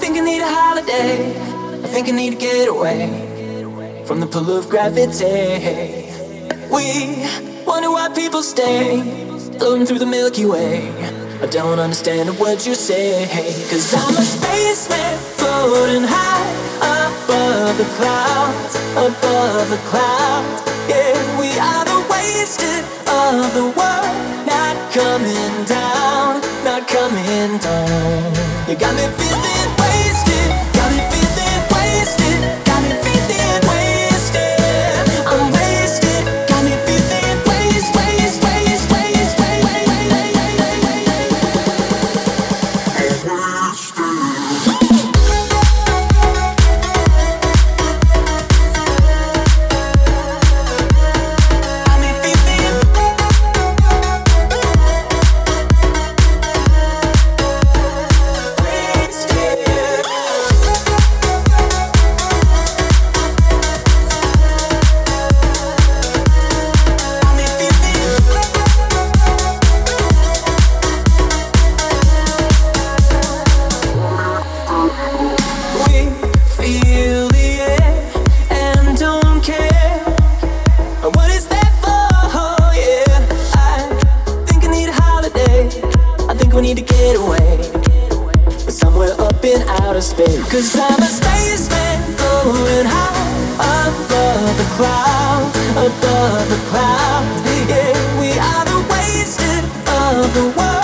Think I need a holiday. I think I need to get away from the pull of gravity. We wonder why people stay floating through the Milky Way. I don't understand a word you say. Cause I'm a spaceman floating high above the clouds, above the clouds. Yeah, we are the wasted of the world, not coming down, not coming down. You got me feeling wasted, we get away. Somewhere up in outer space. Cause I'm a spaceman going high above the clouds, above the clouds. Yeah, we are the wasted of the world.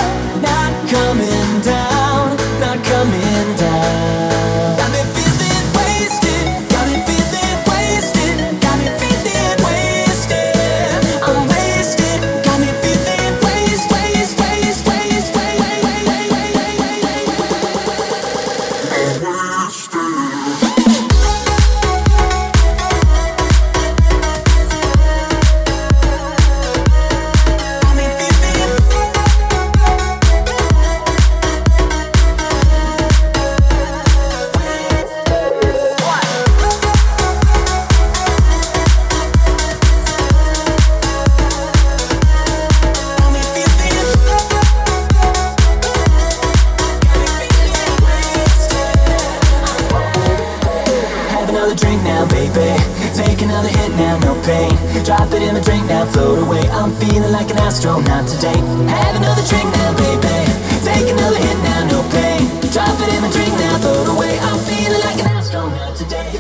Drink now, baby. Take another hit now, no pain. Drop it in my drink now, float away. I'm feeling like an astronaut today. Have another drink now, baby. Take another hit now, no pain. Drop it in my drink now, float away. I'm feeling like an astronaut today.